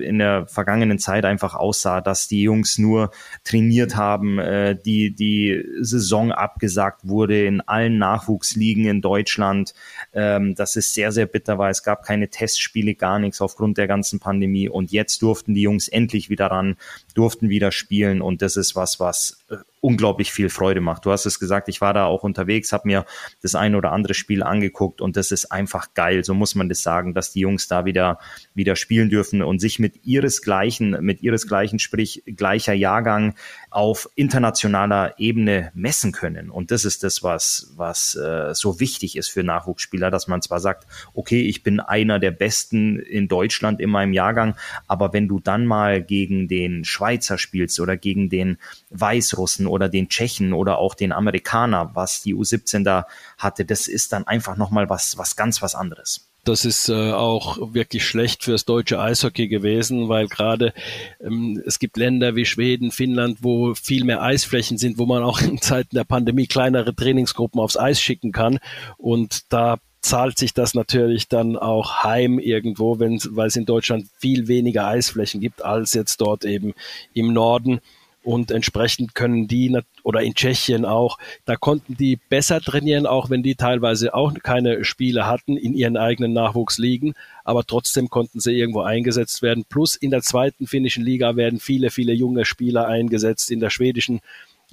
in der vergangenen Zeit einfach aussah, dass die Jungs nur trainiert haben, äh, die, die Saison abgesagt wurde in allen Nachwuchsligen in Deutschland. Äh, ähm, dass es sehr, sehr bitter war. Es gab keine Testspiele, gar nichts aufgrund der ganzen Pandemie. Und jetzt durften die Jungs endlich wieder ran, durften wieder spielen. Und das ist was, was unglaublich viel Freude macht. Du hast es gesagt, ich war da auch unterwegs, habe mir das ein oder andere Spiel angeguckt und das ist einfach geil. So muss man das sagen, dass die Jungs da wieder wieder spielen dürfen und sich mit ihresgleichen, mit ihresgleichen, sprich gleicher Jahrgang auf internationaler Ebene messen können. Und das ist das, was was äh, so wichtig ist für Nachwuchsspieler, dass man zwar sagt, okay, ich bin einer der Besten in Deutschland in meinem Jahrgang, aber wenn du dann mal gegen den Schweizer spielst oder gegen den Weißrussen oder den Tschechen oder auch den Amerikaner, was die U17 da hatte, das ist dann einfach nochmal was, was ganz was anderes. Das ist äh, auch wirklich schlecht fürs deutsche Eishockey gewesen, weil gerade ähm, es gibt Länder wie Schweden, Finnland, wo viel mehr Eisflächen sind, wo man auch in Zeiten der Pandemie kleinere Trainingsgruppen aufs Eis schicken kann. Und da zahlt sich das natürlich dann auch heim irgendwo, weil es in Deutschland viel weniger Eisflächen gibt als jetzt dort eben im Norden und entsprechend können die oder in Tschechien auch, da konnten die besser trainieren, auch wenn die teilweise auch keine Spiele hatten in ihren eigenen Nachwuchsligen, aber trotzdem konnten sie irgendwo eingesetzt werden. Plus in der zweiten finnischen Liga werden viele, viele junge Spieler eingesetzt. In der schwedischen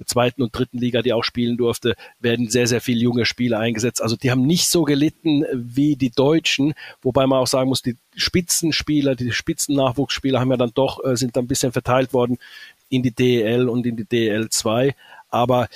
zweiten und dritten Liga, die auch spielen durfte, werden sehr, sehr viele junge Spieler eingesetzt. Also die haben nicht so gelitten wie die Deutschen, wobei man auch sagen muss, die Spitzenspieler, die Spitzennachwuchsspieler haben ja dann doch, äh, sind dann ein bisschen verteilt worden in die DEL und in die DEL 2. Aber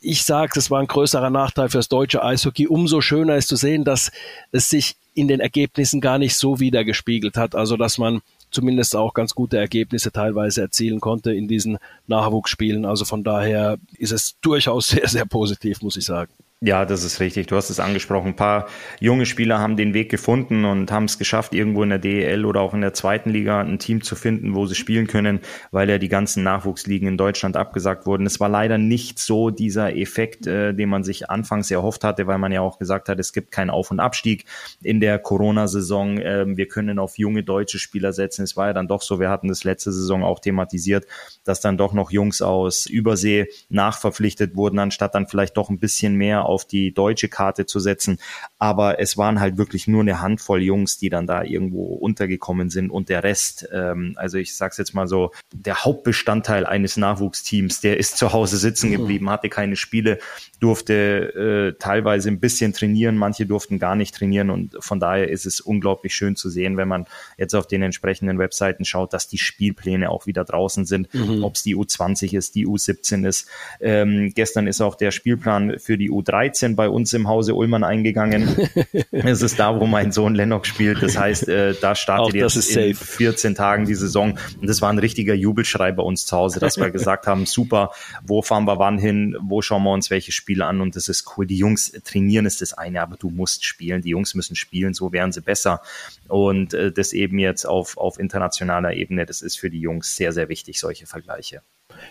ich sage, das war ein größerer Nachteil für das deutsche Eishockey. Umso schöner ist zu sehen, dass es sich in den Ergebnissen gar nicht so wiedergespiegelt hat. Also, dass man zumindest auch ganz gute Ergebnisse teilweise erzielen konnte in diesen Nachwuchsspielen. Also von daher ist es durchaus sehr, sehr positiv, muss ich sagen. Ja, das ist richtig. Du hast es angesprochen. Ein paar junge Spieler haben den Weg gefunden und haben es geschafft, irgendwo in der DEL oder auch in der zweiten Liga ein Team zu finden, wo sie spielen können, weil ja die ganzen Nachwuchsligen in Deutschland abgesagt wurden. Es war leider nicht so dieser Effekt, äh, den man sich anfangs erhofft hatte, weil man ja auch gesagt hat, es gibt keinen Auf- und Abstieg in der Corona-Saison. Ähm, wir können auf junge deutsche Spieler setzen. Es war ja dann doch so, wir hatten das letzte Saison auch thematisiert, dass dann doch noch Jungs aus Übersee nachverpflichtet wurden, anstatt dann vielleicht doch ein bisschen mehr auf die deutsche Karte zu setzen. Aber es waren halt wirklich nur eine Handvoll Jungs, die dann da irgendwo untergekommen sind und der Rest, ähm, also ich sag's jetzt mal so, der Hauptbestandteil eines Nachwuchsteams, der ist zu Hause sitzen mhm. geblieben, hatte keine Spiele, durfte äh, teilweise ein bisschen trainieren, manche durften gar nicht trainieren und von daher ist es unglaublich schön zu sehen, wenn man jetzt auf den entsprechenden Webseiten schaut, dass die Spielpläne auch wieder draußen sind, mhm. ob es die U20 ist, die U17 ist. Ähm, gestern ist auch der Spielplan für die U13 bei uns im Hause Ullmann eingegangen. es ist da, wo mein Sohn Lennox spielt. Das heißt, äh, da startet jetzt in 14 Tagen die Saison. Und das war ein richtiger Jubelschrei bei uns zu Hause, dass wir gesagt haben, super, wo fahren wir wann hin, wo schauen wir uns welche Spiele an und das ist cool. Die Jungs trainieren ist das eine, aber du musst spielen. Die Jungs müssen spielen, so wären sie besser. Und äh, das eben jetzt auf, auf internationaler Ebene, das ist für die Jungs sehr, sehr wichtig, solche Vergleiche.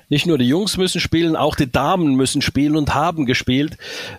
Nicht nur die Jungs müssen spielen, auch die Damen müssen spielen und haben gespielt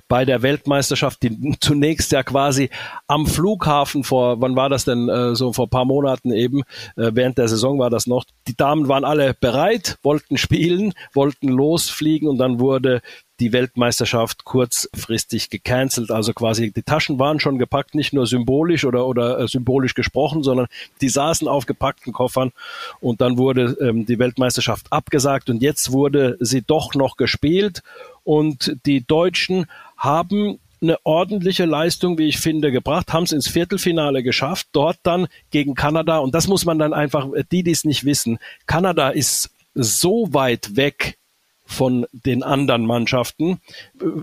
bei der Weltmeisterschaft, die zunächst ja quasi am Flughafen vor, wann war das denn, äh, so vor paar Monaten eben, äh, während der Saison war das noch. Die Damen waren alle bereit, wollten spielen, wollten losfliegen und dann wurde die Weltmeisterschaft kurzfristig gecancelt. Also quasi die Taschen waren schon gepackt, nicht nur symbolisch oder, oder äh, symbolisch gesprochen, sondern die saßen auf gepackten Koffern und dann wurde ähm, die Weltmeisterschaft abgesagt und jetzt wurde sie doch noch gespielt und die Deutschen haben eine ordentliche Leistung, wie ich finde, gebracht, haben es ins Viertelfinale geschafft, dort dann gegen Kanada und das muss man dann einfach, die, die es nicht wissen, Kanada ist so weit weg von den anderen Mannschaften.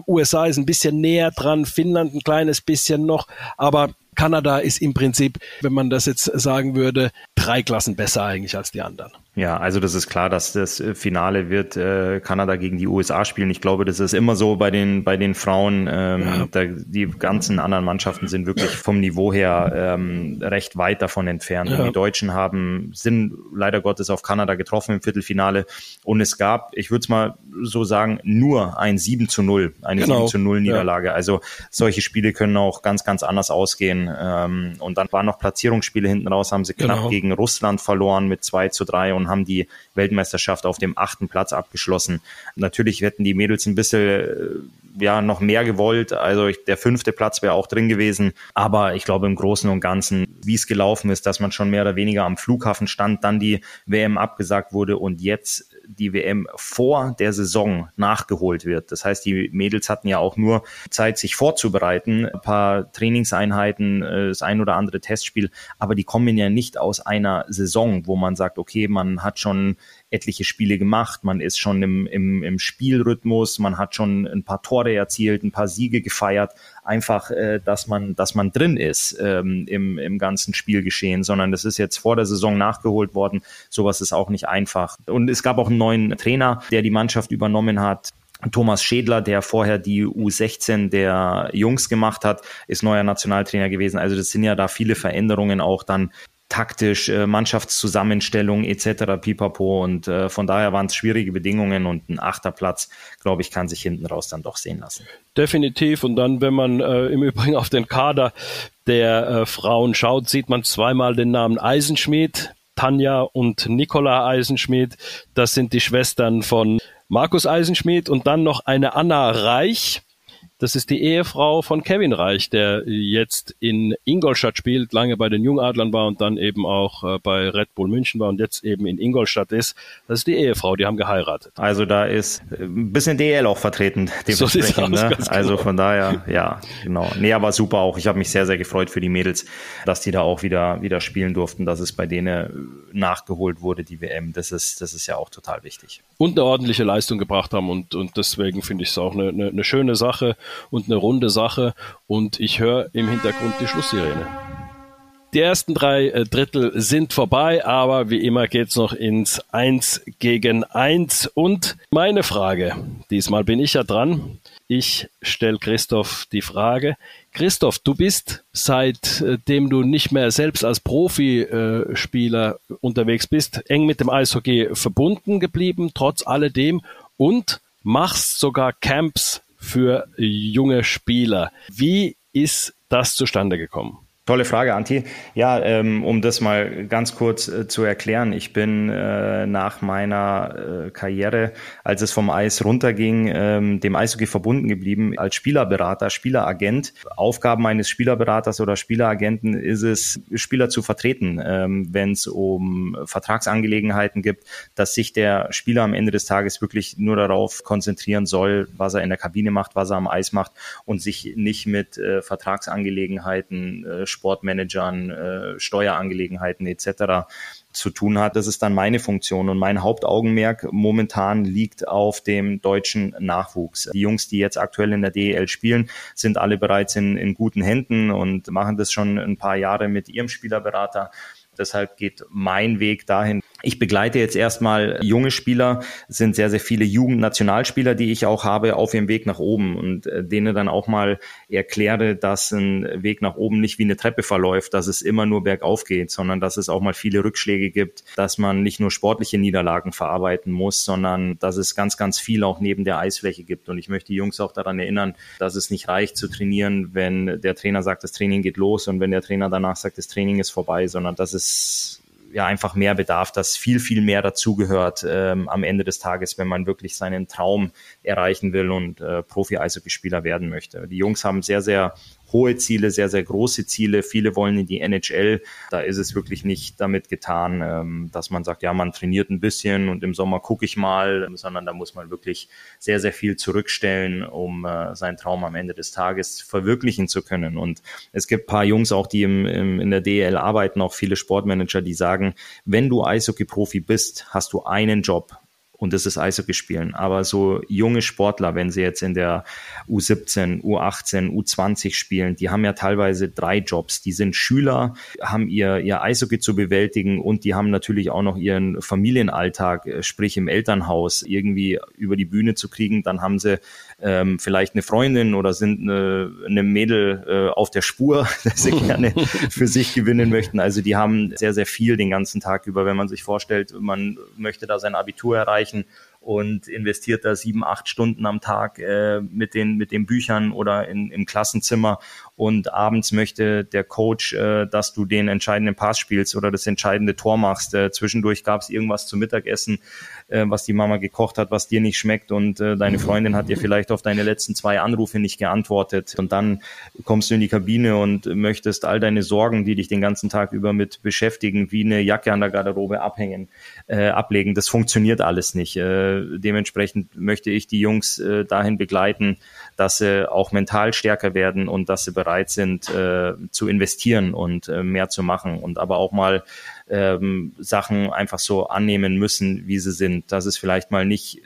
USA ist ein bisschen näher dran, Finnland ein kleines bisschen noch, aber Kanada ist im Prinzip, wenn man das jetzt sagen würde, drei Klassen besser eigentlich als die anderen. Ja, also das ist klar, dass das Finale wird äh, Kanada gegen die USA spielen. Ich glaube, das ist immer so bei den bei den Frauen. Ähm, ja. da, die ganzen anderen Mannschaften sind wirklich vom Niveau her ähm, recht weit davon entfernt. Ja. Die Deutschen haben sind leider Gottes auf Kanada getroffen im Viertelfinale und es gab, ich würde es mal so sagen, nur ein 7 zu 0, eine genau. 7 zu 0 Niederlage. Ja. Also solche Spiele können auch ganz, ganz anders ausgehen. Ähm, und dann waren noch Platzierungsspiele hinten raus, haben sie knapp genau. gegen Russland verloren mit 2 zu 3 und haben die Weltmeisterschaft auf dem achten Platz abgeschlossen. Natürlich hätten die Mädels ein bisschen äh, ja noch mehr gewollt. Also ich, der fünfte Platz wäre auch drin gewesen. Aber ich glaube im Großen und Ganzen, wie es gelaufen ist, dass man schon mehr oder weniger am Flughafen stand, dann die WM abgesagt wurde und jetzt die WM vor der Saison nachgeholt wird. Das heißt, die Mädels hatten ja auch nur Zeit, sich vorzubereiten, ein paar Trainingseinheiten, äh, das ein oder andere Testspiel, aber die kommen ja nicht aus einer Saison, wo man sagt, okay, man hat schon etliche Spiele gemacht, man ist schon im, im, im Spielrhythmus, man hat schon ein paar Tore erzielt, ein paar Siege gefeiert, einfach, äh, dass man, dass man drin ist ähm, im, im ganzen Spielgeschehen, sondern das ist jetzt vor der Saison nachgeholt worden. Sowas ist auch nicht einfach. Und es gab auch einen neuen Trainer, der die Mannschaft übernommen hat. Thomas Schädler, der vorher die U16 der Jungs gemacht hat, ist neuer Nationaltrainer gewesen. Also das sind ja da viele Veränderungen auch dann taktisch, äh, Mannschaftszusammenstellung etc. pipapo und äh, von daher waren es schwierige Bedingungen und ein achter Platz, glaube ich, kann sich hinten raus dann doch sehen lassen. Definitiv und dann, wenn man äh, im Übrigen auf den Kader der äh, Frauen schaut, sieht man zweimal den Namen Eisenschmied, Tanja und Nicola Eisenschmied. Das sind die Schwestern von Markus Eisenschmied und dann noch eine Anna Reich das ist die Ehefrau von Kevin Reich, der jetzt in Ingolstadt spielt, lange bei den Jungadlern war und dann eben auch äh, bei Red Bull München war und jetzt eben in Ingolstadt ist. Das ist die Ehefrau, die haben geheiratet. Also da ist ein bisschen DL auch vertreten, dementsprechend. So ne? Also genau. von daher, ja, genau. Nee, aber super auch. Ich habe mich sehr, sehr gefreut für die Mädels, dass die da auch wieder, wieder spielen durften, dass es bei denen nachgeholt wurde, die WM. Das ist, das ist ja auch total wichtig. Und eine ordentliche Leistung gebracht haben und, und deswegen finde ich es auch eine, eine, eine schöne Sache und eine runde Sache und ich höre im Hintergrund die Schlusssirene. Die ersten drei äh, Drittel sind vorbei, aber wie immer geht's noch ins Eins gegen Eins. Und meine Frage, diesmal bin ich ja dran. Ich stelle Christoph die Frage. Christoph, du bist seitdem du nicht mehr selbst als Profispieler unterwegs bist, eng mit dem Eishockey verbunden geblieben, trotz alledem und machst sogar Camps für junge Spieler. Wie ist das zustande gekommen? Tolle Frage, Anti. Ja, ähm, um das mal ganz kurz äh, zu erklären. Ich bin äh, nach meiner äh, Karriere, als es vom Eis runterging, ähm, dem Eishockey verbunden geblieben als Spielerberater, Spieleragent. Aufgaben eines Spielerberaters oder Spieleragenten ist es, Spieler zu vertreten, ähm, wenn es um Vertragsangelegenheiten gibt, dass sich der Spieler am Ende des Tages wirklich nur darauf konzentrieren soll, was er in der Kabine macht, was er am Eis macht und sich nicht mit äh, Vertragsangelegenheiten äh, Sportmanagern, äh, Steuerangelegenheiten etc. zu tun hat. Das ist dann meine Funktion und mein Hauptaugenmerk momentan liegt auf dem deutschen Nachwuchs. Die Jungs, die jetzt aktuell in der DEL spielen, sind alle bereits in, in guten Händen und machen das schon ein paar Jahre mit ihrem Spielerberater. Deshalb geht mein Weg dahin. Ich begleite jetzt erstmal junge Spieler, es sind sehr, sehr viele Jugendnationalspieler, die ich auch habe, auf ihrem Weg nach oben und äh, denen dann auch mal erkläre, dass ein Weg nach oben nicht wie eine Treppe verläuft, dass es immer nur bergauf geht, sondern dass es auch mal viele Rückschläge gibt, dass man nicht nur sportliche Niederlagen verarbeiten muss, sondern dass es ganz, ganz viel auch neben der Eisfläche gibt. Und ich möchte die Jungs auch daran erinnern, dass es nicht reicht zu trainieren, wenn der Trainer sagt, das Training geht los und wenn der Trainer danach sagt, das Training ist vorbei, sondern dass es ja einfach mehr bedarf, dass viel, viel mehr dazugehört ähm, am Ende des Tages, wenn man wirklich seinen Traum erreichen will und äh, Profi-Eishockeyspieler werden möchte. Die Jungs haben sehr, sehr hohe Ziele, sehr, sehr große Ziele. Viele wollen in die NHL. Da ist es wirklich nicht damit getan, ähm, dass man sagt, ja, man trainiert ein bisschen und im Sommer gucke ich mal, sondern da muss man wirklich sehr, sehr viel zurückstellen, um äh, seinen Traum am Ende des Tages verwirklichen zu können. Und es gibt paar Jungs auch, die im, im, in der DL arbeiten, auch viele Sportmanager, die sagen, wenn du Eishockey-Profi bist, hast du einen Job und das ist Eishockey spielen. Aber so junge Sportler, wenn sie jetzt in der U17, U18, U20 spielen, die haben ja teilweise drei Jobs. Die sind Schüler, haben ihr, ihr Eishockey zu bewältigen und die haben natürlich auch noch ihren Familienalltag, äh, sprich im Elternhaus, irgendwie über die Bühne zu kriegen. Dann haben sie ähm, vielleicht eine Freundin oder sind eine, eine Mädel äh, auf der Spur, dass sie gerne für sich gewinnen möchten. Also die haben sehr, sehr viel den ganzen Tag über. Wenn man sich vorstellt, man möchte da sein Abitur erreichen, erreichen und investiert da sieben, acht Stunden am Tag äh, mit, den, mit den Büchern oder in, im Klassenzimmer und abends möchte der Coach, äh, dass du den entscheidenden Pass spielst oder das entscheidende Tor machst. Äh, zwischendurch gab es irgendwas zum Mittagessen, äh, was die Mama gekocht hat, was dir nicht schmeckt und äh, deine Freundin hat dir vielleicht auf deine letzten zwei Anrufe nicht geantwortet und dann kommst du in die Kabine und möchtest all deine Sorgen, die dich den ganzen Tag über mit beschäftigen, wie eine Jacke an der Garderobe abhängen, äh, ablegen. Das funktioniert alles nicht. Äh, dementsprechend möchte ich die Jungs äh, dahin begleiten, dass sie auch mental stärker werden und dass sie bereit sind äh, zu investieren und äh, mehr zu machen und aber auch mal ähm, Sachen einfach so annehmen müssen, wie sie sind. Dass es vielleicht mal nicht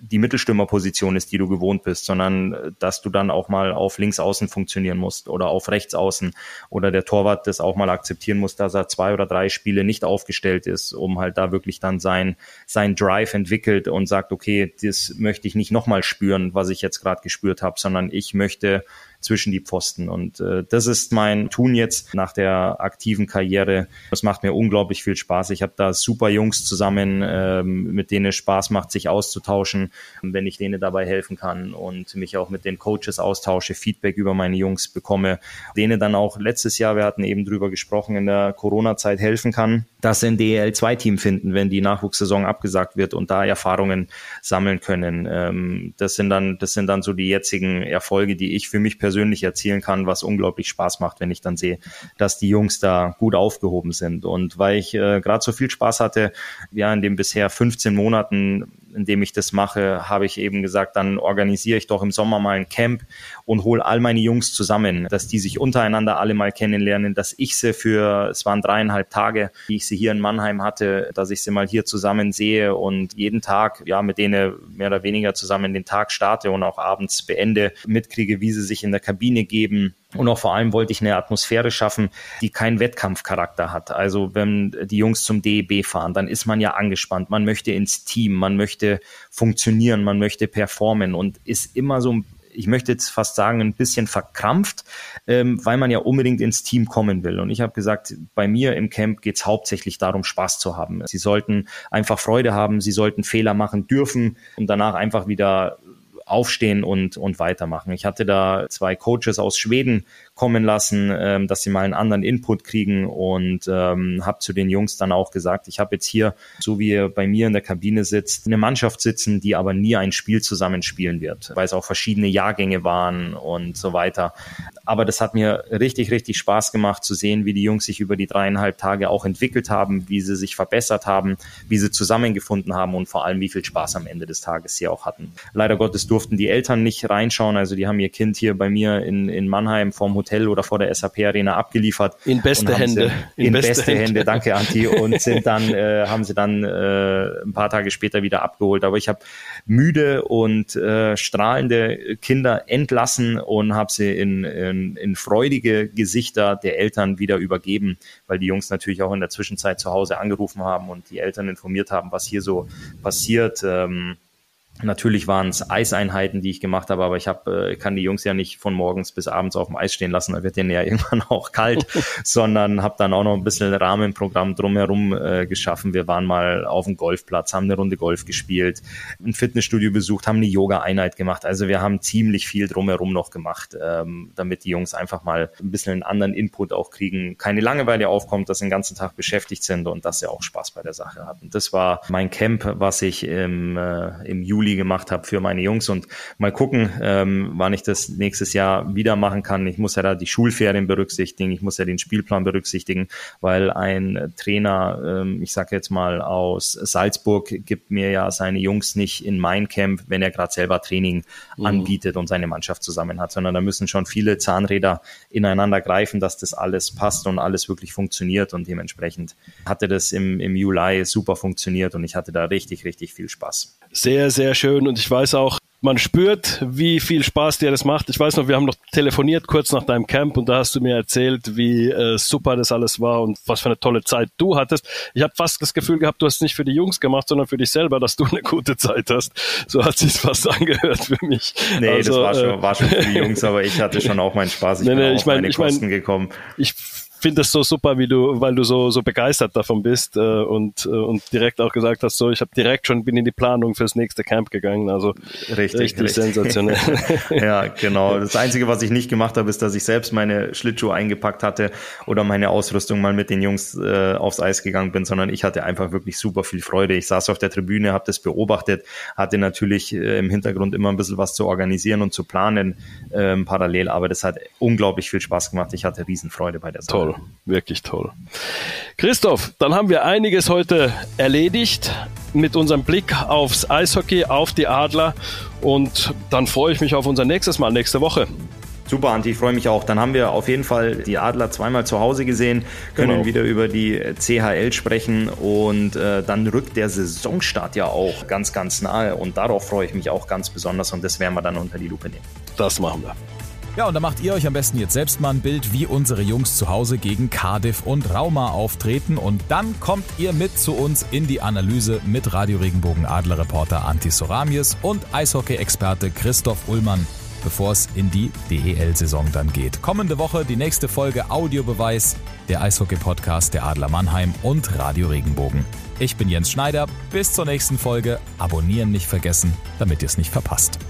die Mittelstürmerposition ist, die du gewohnt bist, sondern äh, dass du dann auch mal auf links außen funktionieren musst oder auf rechts außen oder der Torwart das auch mal akzeptieren muss, dass er zwei oder drei Spiele nicht aufgestellt ist, um halt da wirklich dann sein, sein Drive entwickelt und sagt, okay, das möchte ich nicht nochmal spüren, was ich jetzt gerade gespürt habe, sondern ich möchte zwischen die Pfosten. Und äh, das ist mein Tun jetzt nach der aktiven Karriere. Das macht mir unglaublich viel Spaß. Ich habe da super Jungs zusammen, ähm, mit denen es Spaß macht, sich auszutauschen, wenn ich denen dabei helfen kann und mich auch mit den Coaches austausche, Feedback über meine Jungs bekomme, denen dann auch letztes Jahr, wir hatten eben drüber gesprochen, in der Corona-Zeit helfen kann, dass sie ein DEL2-Team finden, wenn die Nachwuchssaison abgesagt wird und da Erfahrungen sammeln können. Ähm, das sind dann, das sind dann so die jetzigen Erfolge, die ich für mich persönlich persönlich erzielen kann, was unglaublich Spaß macht, wenn ich dann sehe, dass die Jungs da gut aufgehoben sind. Und weil ich äh, gerade so viel Spaß hatte, ja, in den bisher 15 Monaten in dem ich das mache, habe ich eben gesagt, dann organisiere ich doch im Sommer mal ein Camp und hole all meine Jungs zusammen, dass die sich untereinander alle mal kennenlernen, dass ich sie für, es waren dreieinhalb Tage, die ich sie hier in Mannheim hatte, dass ich sie mal hier zusammen sehe und jeden Tag, ja, mit denen mehr oder weniger zusammen den Tag starte und auch abends beende, mitkriege, wie sie sich in der Kabine geben, und auch vor allem wollte ich eine Atmosphäre schaffen, die keinen Wettkampfcharakter hat. Also wenn die Jungs zum DEB fahren, dann ist man ja angespannt. Man möchte ins Team, man möchte funktionieren, man möchte performen und ist immer so, ich möchte jetzt fast sagen, ein bisschen verkrampft, ähm, weil man ja unbedingt ins Team kommen will. Und ich habe gesagt, bei mir im Camp geht es hauptsächlich darum, Spaß zu haben. Sie sollten einfach Freude haben, sie sollten Fehler machen dürfen und danach einfach wieder aufstehen und, und weitermachen. Ich hatte da zwei Coaches aus Schweden kommen lassen, ähm, dass sie mal einen anderen Input kriegen und ähm, habe zu den Jungs dann auch gesagt, ich habe jetzt hier, so wie ihr bei mir in der Kabine sitzt, eine Mannschaft sitzen, die aber nie ein Spiel zusammen spielen wird, weil es auch verschiedene Jahrgänge waren und so weiter. Aber das hat mir richtig, richtig Spaß gemacht zu sehen, wie die Jungs sich über die dreieinhalb Tage auch entwickelt haben, wie sie sich verbessert haben, wie sie zusammengefunden haben und vor allem, wie viel Spaß am Ende des Tages sie auch hatten. Leider Gottes durften die Eltern nicht reinschauen, also die haben ihr Kind hier bei mir in, in Mannheim vorm Hotel oder vor der SAP Arena abgeliefert. In beste Hände. In, in beste, beste Hände. Hände. danke Anti. Und sind dann, äh, haben sie dann äh, ein paar Tage später wieder abgeholt. Aber ich habe müde und äh, strahlende Kinder entlassen und habe sie in, in, in freudige Gesichter der Eltern wieder übergeben, weil die Jungs natürlich auch in der Zwischenzeit zu Hause angerufen haben und die Eltern informiert haben, was hier so passiert. Ähm, Natürlich waren es Eiseinheiten, die ich gemacht habe, aber ich hab, äh, kann die Jungs ja nicht von morgens bis abends auf dem Eis stehen lassen, da wird denen ja irgendwann auch kalt, sondern habe dann auch noch ein bisschen Rahmenprogramm drumherum äh, geschaffen. Wir waren mal auf dem Golfplatz, haben eine Runde Golf gespielt, ein Fitnessstudio besucht, haben eine Yoga-Einheit gemacht. Also wir haben ziemlich viel drumherum noch gemacht, ähm, damit die Jungs einfach mal ein bisschen einen anderen Input auch kriegen, keine Langeweile aufkommt, dass sie den ganzen Tag beschäftigt sind und dass sie auch Spaß bei der Sache hatten. Das war mein Camp, was ich im, äh, im Juli Juli gemacht habe für meine Jungs und mal gucken, ähm, wann ich das nächstes Jahr wieder machen kann. Ich muss ja da die Schulferien berücksichtigen, ich muss ja den Spielplan berücksichtigen, weil ein Trainer, ähm, ich sage jetzt mal aus Salzburg, gibt mir ja seine Jungs nicht in mein Camp, wenn er gerade selber Training mhm. anbietet und seine Mannschaft zusammen hat, sondern da müssen schon viele Zahnräder ineinander greifen, dass das alles passt und alles wirklich funktioniert und dementsprechend hatte das im, im Juli super funktioniert und ich hatte da richtig, richtig viel Spaß. Sehr, sehr schön. Und ich weiß auch, man spürt, wie viel Spaß dir das macht. Ich weiß noch, wir haben noch telefoniert kurz nach deinem Camp und da hast du mir erzählt, wie äh, super das alles war und was für eine tolle Zeit du hattest. Ich habe fast das Gefühl gehabt, du hast es nicht für die Jungs gemacht, sondern für dich selber, dass du eine gute Zeit hast. So hat sich fast angehört für mich. Nee, also, das war schon, äh, war schon für die Jungs, aber ich hatte schon auch meinen Spaß. Ich nee, bin nee, auf ich mein, meine ich Kosten mein, gekommen. Ich finde es so super, wie du, weil du so so begeistert davon bist äh, und äh, und direkt auch gesagt hast, so ich habe direkt schon bin in die Planung fürs nächste Camp gegangen, also richtig, richtig, richtig. sensationell. ja, genau. Das einzige, was ich nicht gemacht habe, ist, dass ich selbst meine Schlittschuhe eingepackt hatte oder meine Ausrüstung mal mit den Jungs äh, aufs Eis gegangen bin, sondern ich hatte einfach wirklich super viel Freude. Ich saß auf der Tribüne, habe das beobachtet, hatte natürlich äh, im Hintergrund immer ein bisschen was zu organisieren und zu planen ähm, parallel, aber das hat unglaublich viel Spaß gemacht. Ich hatte Riesenfreude bei der Sache. Toll toll, wirklich toll. Christoph, dann haben wir einiges heute erledigt mit unserem Blick aufs Eishockey, auf die Adler und dann freue ich mich auf unser nächstes Mal nächste Woche. Super, Anti, ich freue mich auch. Dann haben wir auf jeden Fall die Adler zweimal zu Hause gesehen, können genau. wieder über die CHL sprechen und äh, dann rückt der Saisonstart ja auch ganz, ganz nahe und darauf freue ich mich auch ganz besonders und das werden wir dann unter die Lupe nehmen. Das machen wir. Ja, und da macht ihr euch am besten jetzt selbst mal ein Bild, wie unsere Jungs zu Hause gegen Cardiff und Rauma auftreten. Und dann kommt ihr mit zu uns in die Analyse mit Radio Regenbogen Adler-Reporter Anti Soramies und Eishockey-Experte Christoph Ullmann, bevor es in die DEL-Saison dann geht. Kommende Woche die nächste Folge Audiobeweis, der Eishockey-Podcast der Adler Mannheim und Radio Regenbogen. Ich bin Jens Schneider. Bis zur nächsten Folge. Abonnieren nicht vergessen, damit ihr es nicht verpasst.